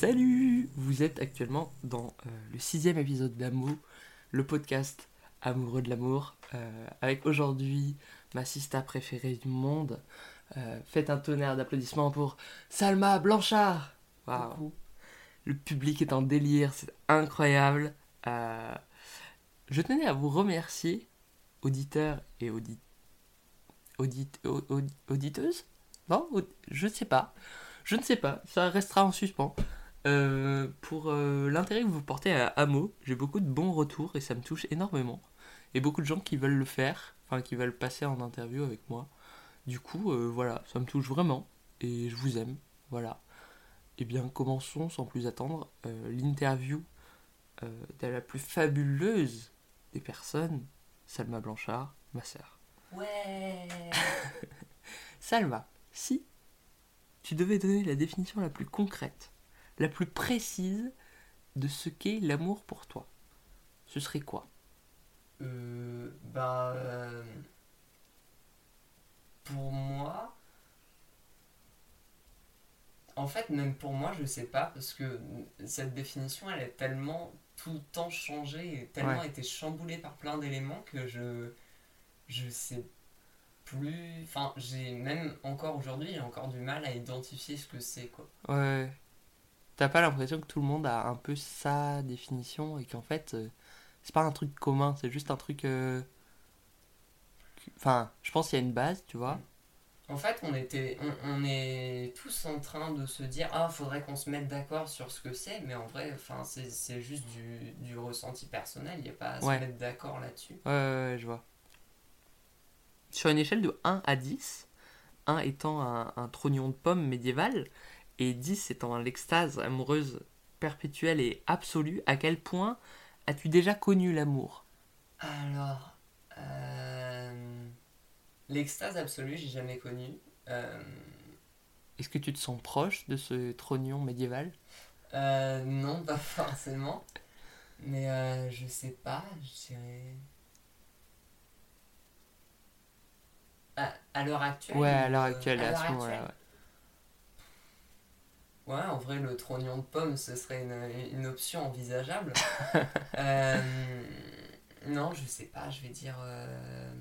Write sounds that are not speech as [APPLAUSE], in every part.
Salut Vous êtes actuellement dans euh, le sixième épisode d'Amour, le podcast amoureux de l'amour, euh, avec aujourd'hui ma sista préférée du monde. Euh, faites un tonnerre d'applaudissements pour Salma Blanchard Waouh Le public est en délire, c'est incroyable. Je tenais à vous remercier, auditeurs et audi audit au- au- auditeuses? Non Je ne sais pas. Je ne sais pas, ça restera en suspens. Euh, pour euh, l'intérêt que vous portez à Amo, j'ai beaucoup de bons retours et ça me touche énormément. Et beaucoup de gens qui veulent le faire, enfin qui veulent passer en interview avec moi. Du coup, euh, voilà, ça me touche vraiment et je vous aime. Voilà. Eh bien, commençons sans plus attendre l'interview de la plus fabuleuse des personnes, Salma Blanchard, ma sœur. Ouais. [LAUGHS] Salma, si tu devais donner la définition la plus concrète, la plus précise de ce qu'est l'amour pour toi, ce serait quoi? Euh, bah, euh, pour moi, en fait, même pour moi, je sais pas parce que cette définition, elle est tellement tout le temps changée et tellement Ouais. été chamboulée par plein d'éléments que je, je sais plus. Enfin, j'ai même encore aujourd'hui, j'ai encore du mal à identifier ce que c'est quoi. Ouais. T'as pas l'impression que tout le monde a un peu sa définition et qu'en fait, euh, c'est pas un truc commun, c'est juste un truc. euh, Enfin, je pense qu'il y a une base, tu vois. En fait, on était, on, on est tous en train de se dire ah, faudrait qu'on se mette d'accord sur ce que c'est, mais en vrai, enfin, c'est, c'est juste du, du ressenti personnel. Il n'y a pas à Ouais. se mettre d'accord là-dessus. Ouais, ouais, ouais, je vois. Sur une échelle de 1 à 10, 1 étant un, un trognon de pomme médiéval et 10 étant l'extase amoureuse perpétuelle et absolue, à quel point as-tu déjà connu l'amour? Alors, euh, l'extase absolue, j'ai jamais connu. Euh, Est-ce que tu te sens proche de ce trognon médiéval? Euh, non, pas forcément. Mais euh, je sais pas, je dirais. À, à l'heure actuelle Ouais, à l'heure actuelle, à à ce moment-là. actuelle Ouais, en vrai, le trognon de pomme, ce serait une, une option envisageable. [LAUGHS] Euh, non, je sais pas, je vais dire euh,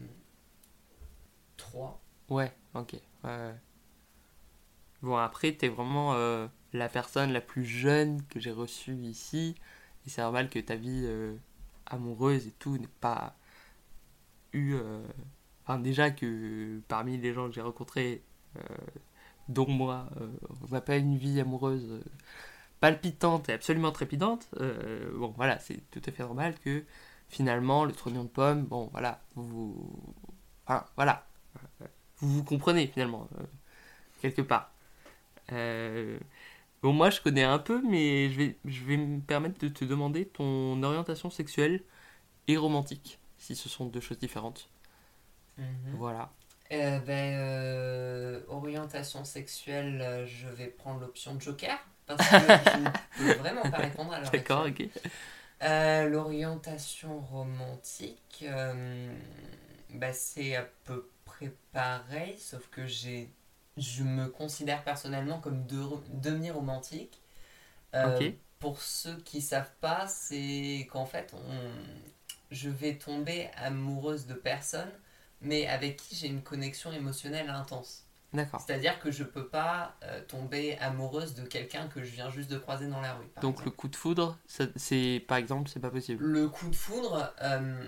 3. Ouais, ouais, ok. ouais, ouais. Bon, après, t'es vraiment euh, la personne la plus jeune que j'ai reçue ici. Et c'est normal que ta vie euh, amoureuse et tout n'ait pas eu. euh, Enfin, déjà que parmi les gens que j'ai rencontrés, euh, dont moi, euh, on n'a pas une vie amoureuse euh, palpitante et absolument trépidante. euh, bon, voilà, c'est tout à fait normal que finalement, le trognon de pomme, bon, voilà, vous. Enfin, voilà. Vous vous comprenez finalement, quelque part. Euh, bon, moi je connais un peu, mais je vais, je vais me permettre de te demander ton orientation sexuelle et romantique, si ce sont deux choses différentes. Voilà. Euh, ben, euh, orientation sexuelle, euh, je vais prendre l'option Joker. Parce que [LAUGHS] je ne peux vraiment pas répondre à l'heure D'accord, ok. Euh, L'orientation romantique, bah, c'est à peu près pareil, sauf que j'ai, je me considère personnellement comme de- demi-romantique. Pour ceux qui savent pas, c'est qu'en fait, on, je vais tomber amoureuse de personnes, mais avec qui j'ai une connexion émotionnelle intense. D'accord. C'est-à-dire que je peux pas euh, tomber amoureuse de quelqu'un que je viens juste de croiser dans la rue. Donc exemple. le coup de foudre, c'est par exemple, c'est pas possible. Le coup de foudre, euh,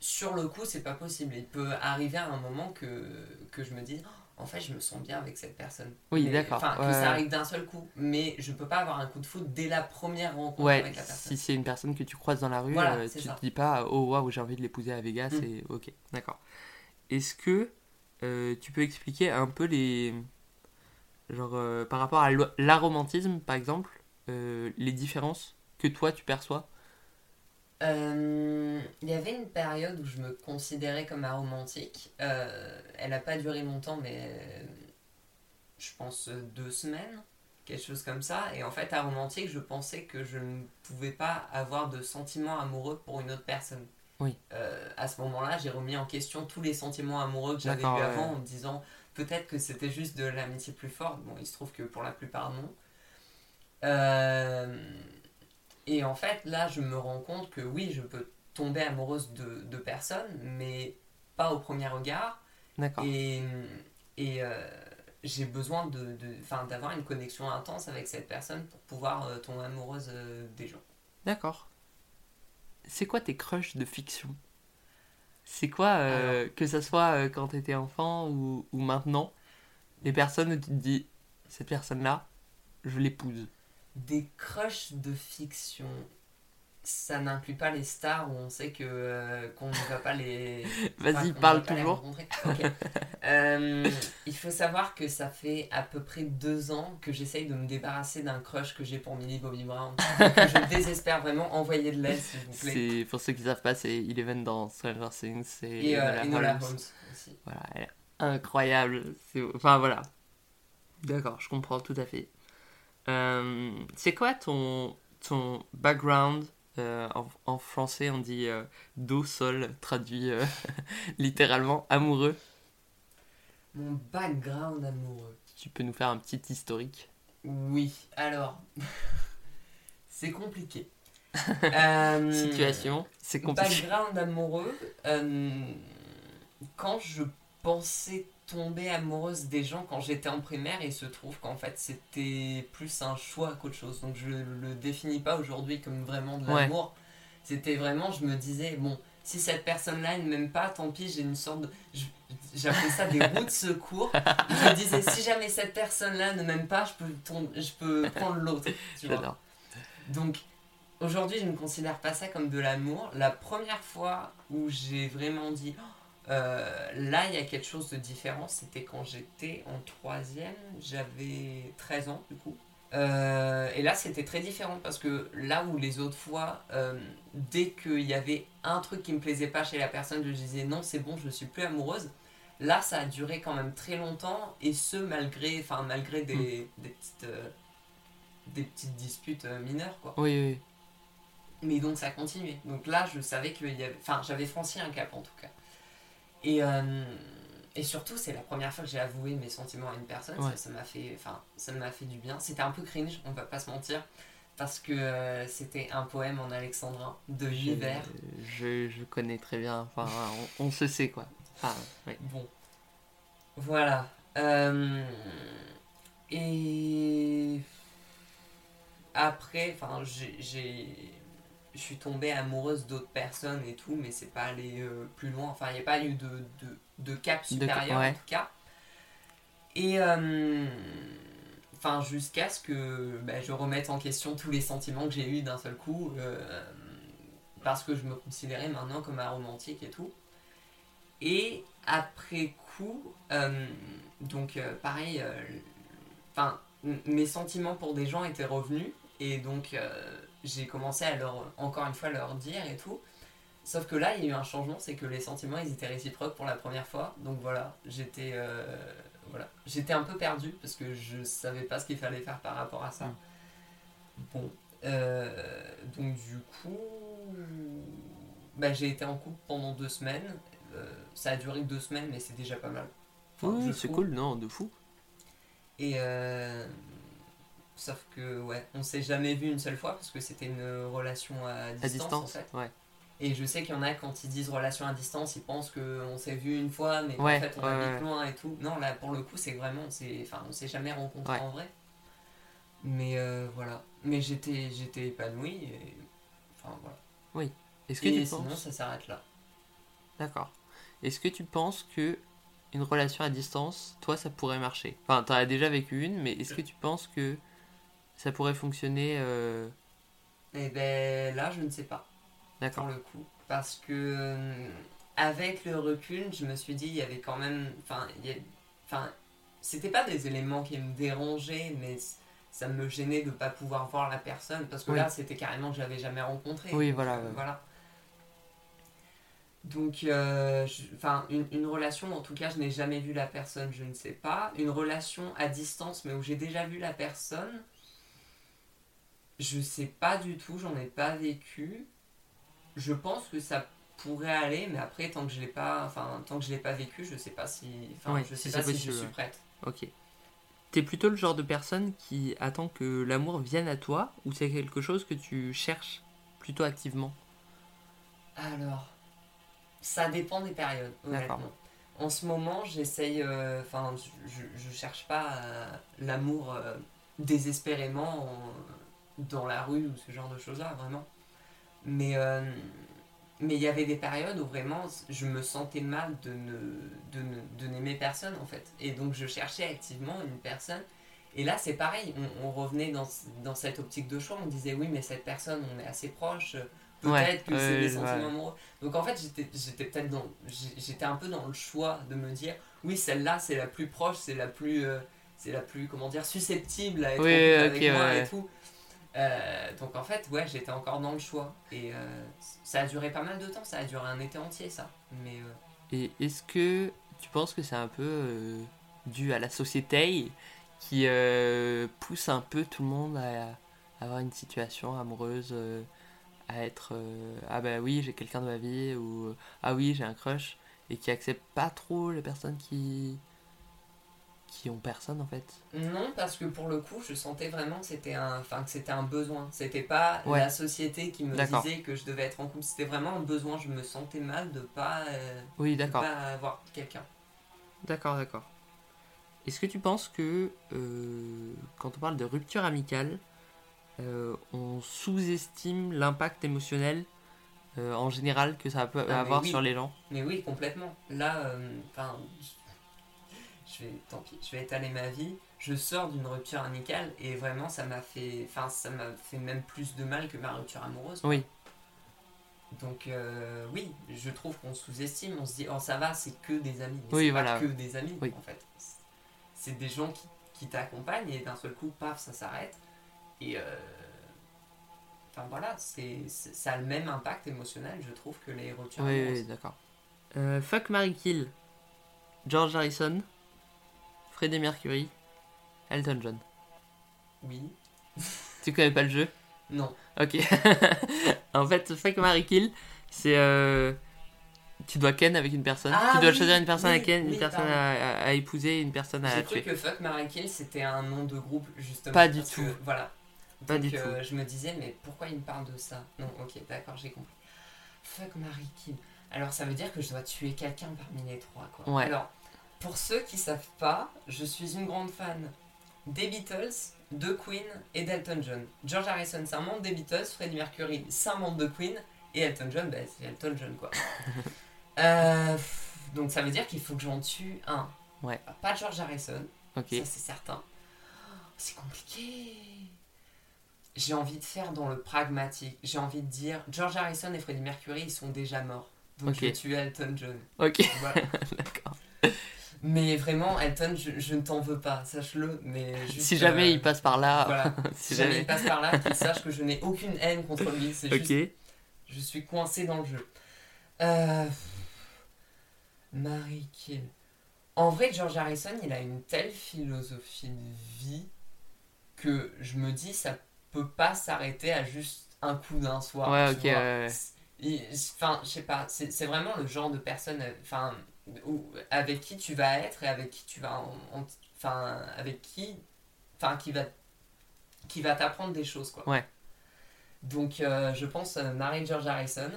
sur le coup, c'est pas possible. Il peut arriver à un moment que, que je me dise, Oh, en fait, je me sens bien avec cette personne. Oui, d'accord. Enfin, que Ouais, ça arrive d'un seul coup. Mais je peux pas avoir un coup de foudre dès la première rencontre Ouais, avec la personne. si c'est une personne que tu croises dans la rue, Voilà, euh, tu ça. te dis pas oh waouh j'ai envie de l'épouser à Vegas Mm. et ok d'accord. Est-ce que euh, tu peux expliquer un peu les genre euh, par rapport à l'aromantisme par exemple les différences que toi tu perçois Euh, Il y avait une période où je me considérais comme aromantique. Euh, elle n'a pas duré longtemps, mais euh, je pense deux semaines, quelque chose comme ça. Et en fait, aromantique, je pensais que je ne pouvais pas avoir de sentiments amoureux pour une autre personne. Oui. Euh, à ce moment-là, j'ai remis en question tous les sentiments amoureux que j'avais eu ouais. avant en me disant peut-être que c'était juste de l'amitié plus forte. Bon, il se trouve que pour la plupart, non. Euh, et en fait, là, je me rends compte que oui, je peux tomber amoureuse de, de personnes, mais pas au premier regard. D'accord. Et, et euh, j'ai besoin de, d'avoir une connexion intense avec cette personne pour pouvoir euh, tomber amoureuse euh, des gens. D'accord. C'est quoi tes crushs de fiction? C'est quoi, que ça soit quand t'étais enfant ou, ou maintenant, les personnes où tu te dis, cette personne-là, je l'épouse? Des crushs de fiction, ça n'inclut pas les stars où on sait que euh, qu'on ne va pas les. [LAUGHS] Vas-y, parle toujours. rencontrer. Ok. [LAUGHS] Euh, il faut savoir que ça fait à peu près deux ans que j'essaye de me débarrasser d'un crush que j'ai pour Millie Bobby Brown. [LAUGHS] je désespère vraiment envoyer de l'aide, s'il vous plaît. C'est, pour ceux qui savent pas, c'est Eleven dans Stranger Things. C'est Et euh, Enola Holmes. Holmes aussi. Voilà, elle est incroyable. Enfin voilà. D'accord, je comprends tout à fait. C'est quoi ton, ton background euh, en, en français, on dit euh, do, sol, traduit euh, [LAUGHS] littéralement amoureux? Mon background amoureux. Tu peux nous faire un petit historique? Oui, alors. [LAUGHS] c'est compliqué. [LAUGHS] Euh, Situation, c'est compliqué. Background amoureux. quand je pensais tomber amoureuse des gens quand j'étais en primaire, il se trouve qu'en fait c'était plus un choix qu'autre chose. Donc je le définis pas aujourd'hui comme vraiment de Ouais. l'amour. C'était vraiment, je me disais, bon, si cette personne-là ne m'aime pas, tant pis, j'ai une sorte de. J'appelais ça des [LAUGHS] roues de secours. Je me disais, si jamais cette personne-là ne m'aime pas, je peux, je peux prendre l'autre. Donc, aujourd'hui, je ne considère pas ça comme de l'amour. La première fois où j'ai vraiment dit, Oh, euh, là, il y a quelque chose de différent, c'était quand j'étais en troisième, j'avais 13 ans, du coup. Euh, et là, c'était très différent parce que là où les autres fois, euh, dès qu'il y avait un truc qui me plaisait pas chez la personne, je disais non, c'est bon, je suis plus amoureuse. Là, ça a duré quand même très longtemps et ce malgré, enfin malgré des, des petites, des petites disputes mineures, quoi. Oui, oui, oui. Mais donc ça continuait. Donc là, je savais qu'il y avait. Enfin, j'avais franchi un cap en tout cas. Et, euh, et surtout, c'est la première fois que j'ai avoué mes sentiments à une personne. Ouais. Ça m'a fait, ça fait du bien. C'était un peu cringe, on va pas se mentir. Parce que euh, c'était un poème en alexandrin de l'hiver. je, je connais très bien. Enfin, on, on se sait quoi. Enfin, ouais. Bon. Voilà. Euh, et après, enfin, j'ai. Je suis tombée amoureuse d'autres personnes et tout, mais c'est pas allé euh, plus loin. Enfin, il n'y a pas eu de, de, de cap De- supérieur ouais. en tout cas. Et. euh, Enfin, jusqu'à ce que bah, je remette en question tous les sentiments que j'ai eus d'un seul coup. euh, parce que je me considérais maintenant comme un romantique et tout. Et après coup, donc pareil, enfin, mes sentiments pour des gens étaient revenus et donc j'ai commencé à leur, encore une fois, leur dire et tout. Sauf que là, il y a eu un changement, c'est que les sentiments, ils étaient réciproques pour la première fois. Donc voilà, j'étais, euh, voilà, j'étais un peu perdu parce que je savais pas ce qu'il fallait faire par rapport à ça. Mm. Bon, euh, donc du coup, bah, j'ai été en couple pendant deux semaines. Euh, ça a duré deux semaines, mais c'est déjà pas mal. Enfin, Oui, je c'est cool, non, de fou. Et euh, sauf que ouais, on s'est jamais vu une seule fois parce que c'était une relation à distance, À distance, en fait. ouais. Et je sais qu'il y en a quand ils disent relation à distance, ils pensent qu'on s'est vu une fois, mais Ouais, fait on ouais, habite loin et tout. Non, là pour le coup c'est vraiment, enfin on s'est jamais rencontrés en vrai. Mais euh, voilà, mais j'étais, j'étais épanoui et enfin voilà. Est-ce que Et tu sinon penses ça s'arrête là. D'accord. Est-ce que tu penses que une relation à distance, toi, ça pourrait marcher? Enfin, t'en as déjà vécu une, mais est-ce que tu penses que ça pourrait fonctionner euh, Et ben là je ne sais pas. pour D'accord. le coup. Parce que, euh, avec le recul, je me suis dit, il y avait quand même. Enfin, c'était pas des éléments qui me dérangeaient, mais ça me gênait de pas pouvoir voir la personne. Parce que Oui. là, c'était carrément que je l'avais jamais rencontré. Oui, Donc, voilà, euh, voilà. Donc, euh, je- enfin, une, une relation, en tout cas, je n'ai jamais vu la personne, je ne sais pas. Une relation à distance, mais où j'ai déjà vu la personne, je sais pas du tout, j'en ai pas vécu. Je pense que ça pourrait aller, mais après, tant que je l'ai pas, enfin, tant que je l'ai pas vécu, je sais pas si, enfin, Ouais, je sais pas si je suis prête. Ok. t'es plutôt le genre de personne qui attend que l'amour vienne à toi ou c'est quelque chose que tu cherches plutôt activement? Alors, ça dépend des périodes, honnêtement. En ce moment, j'essaye. euh, Enfin, je, je cherche pas euh, l'amour euh, désespérément en- dans la rue ou ce genre de choses-là, vraiment. Mais euh, mais il y avait des périodes où vraiment je me sentais mal de ne de ne- de n'aimer personne en fait. Et donc je cherchais activement une personne. Et là, c'est pareil, on, on revenait dans, dans cette optique de choix. On disait oui, mais cette personne, on est assez proche. Peut-être Ouais, que c'est des ouais. sentiments amoureux. Donc en fait, j'étais j'étais peut-être dans. J'étais un peu dans le choix de me dire oui, celle-là, c'est la plus proche, c'est la plus. euh, c'est la plus, comment dire, susceptible à être Oui, avec moi ouais. et tout. Euh, donc en fait, ouais, j'étais encore dans le choix. Et euh, ça a duré pas mal de temps, ça a duré un été entier, ça. Mais euh, Et est-ce que tu penses que c'est un peu euh, dû à la société qui pousse un peu tout le monde à, à avoir une situation amoureuse, à être ah bah oui j'ai quelqu'un de ma vie ou ah oui j'ai un crush et qui accepte pas trop les personnes qui qui ont personne en fait. non, parce que pour le coup, je sentais vraiment que c'était un, enfin, que c'était un besoin. C'était pas Ouais. la société qui me disait que je devais être en couple. C'était vraiment un besoin. Je me sentais mal de pas, euh, Oui de pas avoir quelqu'un. D'accord, d'accord. Est-ce que tu penses que euh, quand on parle de rupture amicale, euh, on sous-estime l'impact émotionnel en général que ça peut Ah, avoir oui. sur les gens? Mais oui, complètement. Là, enfin, je vais, tant pis, je vais étaler ma vie. Je sors d'une rupture amicale et vraiment, ça m'a fait, enfin, ça m'a fait même plus de mal que ma rupture amoureuse. Oui. Donc euh, oui, je trouve qu'on sous-estime. On se dit, oh ça va, c'est que des amis. Mais Oui, voilà. pas que des amis Oui. en fait. C'est des gens qui, qui t'accompagnent et d'un seul coup, paf, ça s'arrête. Et euh, enfin voilà, c'est, ça a le même impact émotionnel, je trouve, que les ruptures Oui, amoureuses. oui, d'accord. Euh, fuck Mary Kill. George Harrison, Freddie Mercury, Elton John. oui. Tu connais pas le jeu? Non. Ok. [LAUGHS] en fait, Fuck Mary Kill, c'est. euh, tu dois ken avec une personne. Ah tu dois oui, choisir une personne à ken, oui, une personne à, à- à épouser, une personne à J'ai cru tuer. que Fuck Mary Kill c'était un nom de groupe justement. Pas du tout. que, voilà. Pas Donc, du euh, Je me disais mais pourquoi il me parle de ça? Non, ok, d'accord, j'ai compris. Fuck Mary Kill. Alors ça veut dire que je dois tuer quelqu'un parmi les trois quoi. Ouais. Alors pour ceux qui savent pas, je suis une grande fan des Beatles, de Queen et d'Elton John. George Harrison c'est un membre des Beatles, Freddie Mercury c'est un membre de Queen et Elton John bah, c'est Elton John quoi. [LAUGHS] Euh, donc ça veut dire qu'il faut que j'en tue un. Ouais. Pas George Harrison. Ça, c'est certain. C'est compliqué. J'ai envie de faire dans le pragmatique. J'ai envie de dire George Harrison et Freddie Mercury, ils sont déjà morts. Donc Ok. je vais tuer Elton John. Ok. Voilà. [LAUGHS] D'accord. Mais vraiment, Elton, je, je ne t'en veux pas, sache-le. Mais juste, Si jamais euh, il passe par là. Voilà. [LAUGHS] si Si jamais jamais. il passe par là, qu'il sache que je n'ai aucune haine contre lui. C'est Ok. juste je suis coincé dans le jeu. Euh... Marie Kill. En vrai, George Harrison, il a une telle philosophie de vie que je me dis, ça peut pas s'arrêter à juste un coup d'un soir. Ouais, ok, vois. ouais, ouais. Enfin, je sais pas, c'est c'est vraiment le genre de personne euh, enfin, où- avec qui tu vas être et avec qui tu vas. en- en- Enfin, avec qui. Enfin, qui va, qui va t'apprendre des choses, quoi. Ouais. Donc, euh, je pense euh, Marie-George Harrison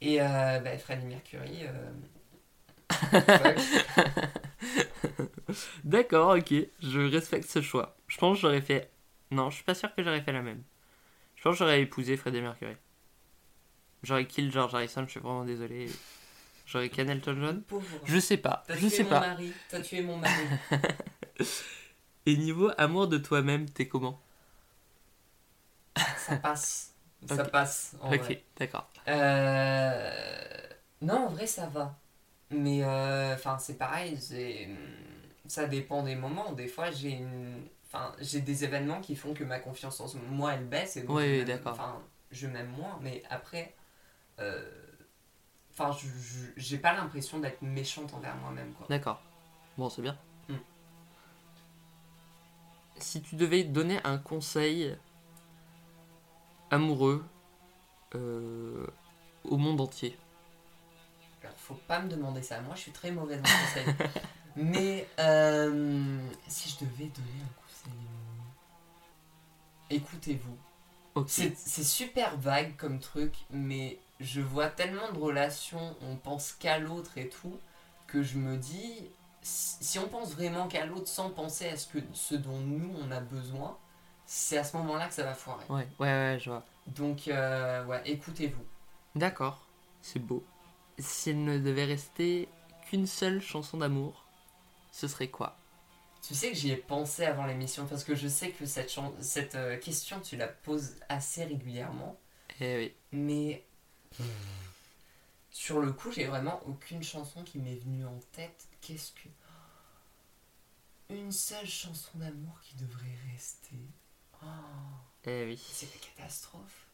et euh, bah, Freddie Mercury. euh. [LAUGHS] D'accord, ok. Je respecte ce choix. Je pense que j'aurais fait. Non, je suis pas sûr que j'aurais fait la même. Je pense que j'aurais épousé Freddie Mercury. J'aurais kill George Harrison, je suis vraiment désolé. J'aurais Ken Elton John Pauvre. Je sais pas, je tué sais mon pas. mari. T'as tué mon mari. [LAUGHS] Et niveau amour de toi-même, t'es comment Ça passe. Ça passe. En Ok, d'accord. Euh, Non, en vrai, ça va. Mais euh, enfin, c'est pareil. c'est- Ça dépend des moments. Des fois, j'ai une... enfin, j'ai des événements qui font que ma confiance en moi elle baisse et donc Oui, m'aime- je m'aime moins. Mais après, euh, enfin, j'ai pas l'impression d'être méchante envers moi-même quoi. D'accord. Bon, c'est bien. Hmm. Si tu devais donner un conseil amoureux euh, au monde entier, Alors, faut pas me demander ça. Moi, je suis très mauvaise en conseil. [LAUGHS] Mais euh, si je devais donner un conseil, écoutez-vous. C'est super vague comme truc, mais je vois tellement de relations, on pense qu'à l'autre et tout, que je me dis, si on pense vraiment qu'à l'autre sans penser à ce, que, ce dont nous on a besoin, c'est à ce moment-là que ça va foirer. Ouais, ouais, ouais, je vois. Donc, euh, ouais, écoutez-vous. D'accord, c'est beau. S'il ne devait rester qu'une seule chanson d'amour, ce serait quoi? Tu sais que j'y ai pensé avant l'émission, parce que je sais que cette, cette euh, question, tu la poses assez régulièrement, Eh oui. mais sur le coup, j'ai vraiment aucune chanson qui m'est venue en tête. Qu'est-ce que. Une seule chanson d'amour qui devrait rester. Oh, Eh oui. c'est la catastrophe.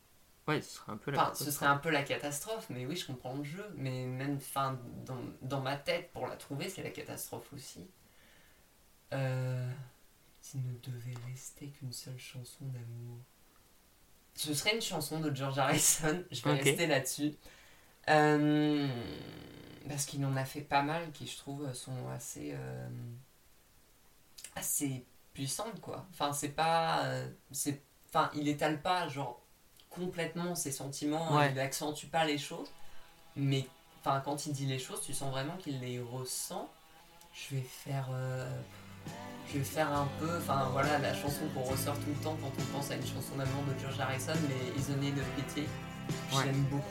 Ouais, ce serait un peu la Enfin, ce serait un peu la catastrophe, mais oui, je comprends le jeu. Mais même, enfin, dans, dans ma tête, pour la trouver, c'est la catastrophe aussi. Euh, S'il ne devait rester qu'une seule chanson d'amour. Ce serait une chanson de George Harrison, [LAUGHS] je vais rester là-dessus. Euh, parce qu'il en a fait pas mal qui, je trouve, sont assez. euh, assez puissantes, quoi. Enfin, c'est pas. euh, c'est Enfin, il étale pas, genre, complètement ses sentiments, Ouais. il accentue pas les choses, mais enfin, quand il dit les choses, tu sens vraiment qu'il les ressent. Je vais faire. Je vais faire un peu. Enfin, voilà, la chanson qu'on ressort tout le temps quand on pense à une chanson d'amour de George Harrison, mais Is a Need of Pity. Je Ouais. l'aime beaucoup.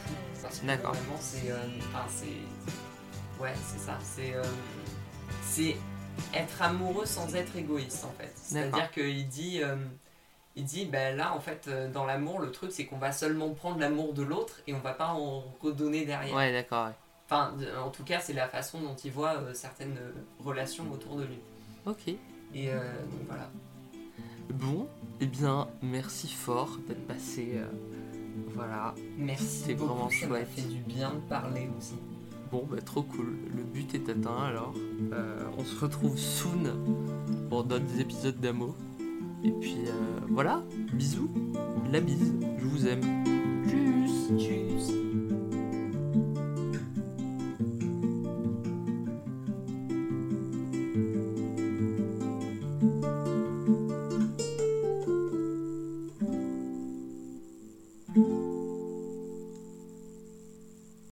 D'accord. Vraiment, c'est. euh, Enfin, c'est. Ouais, c'est ça. C'est. euh, c'est être amoureux sans être égoïste, en fait. C'est-à-dire qu'il dit. euh, il dit, ben là, en fait, euh, dans l'amour, le truc, c'est qu'on va seulement prendre l'amour de l'autre et on va pas en redonner derrière. Ouais, d'accord, ouais. Enfin, de- en tout cas, c'est la façon dont il voit certaines relations autour de lui. Ok. Et euh, donc voilà. Bon, eh bien, merci fort d'être passé. euh, voilà. Merci C'était beaucoup, vraiment ça chouette. fait du bien de parler aussi. Bon, bah, trop cool. Le but est atteint alors. Euh, on se retrouve soon pour d'autres épisodes d'amour. Et puis euh, voilà, bisous, la bise, je vous aime. Tchuss Tchuss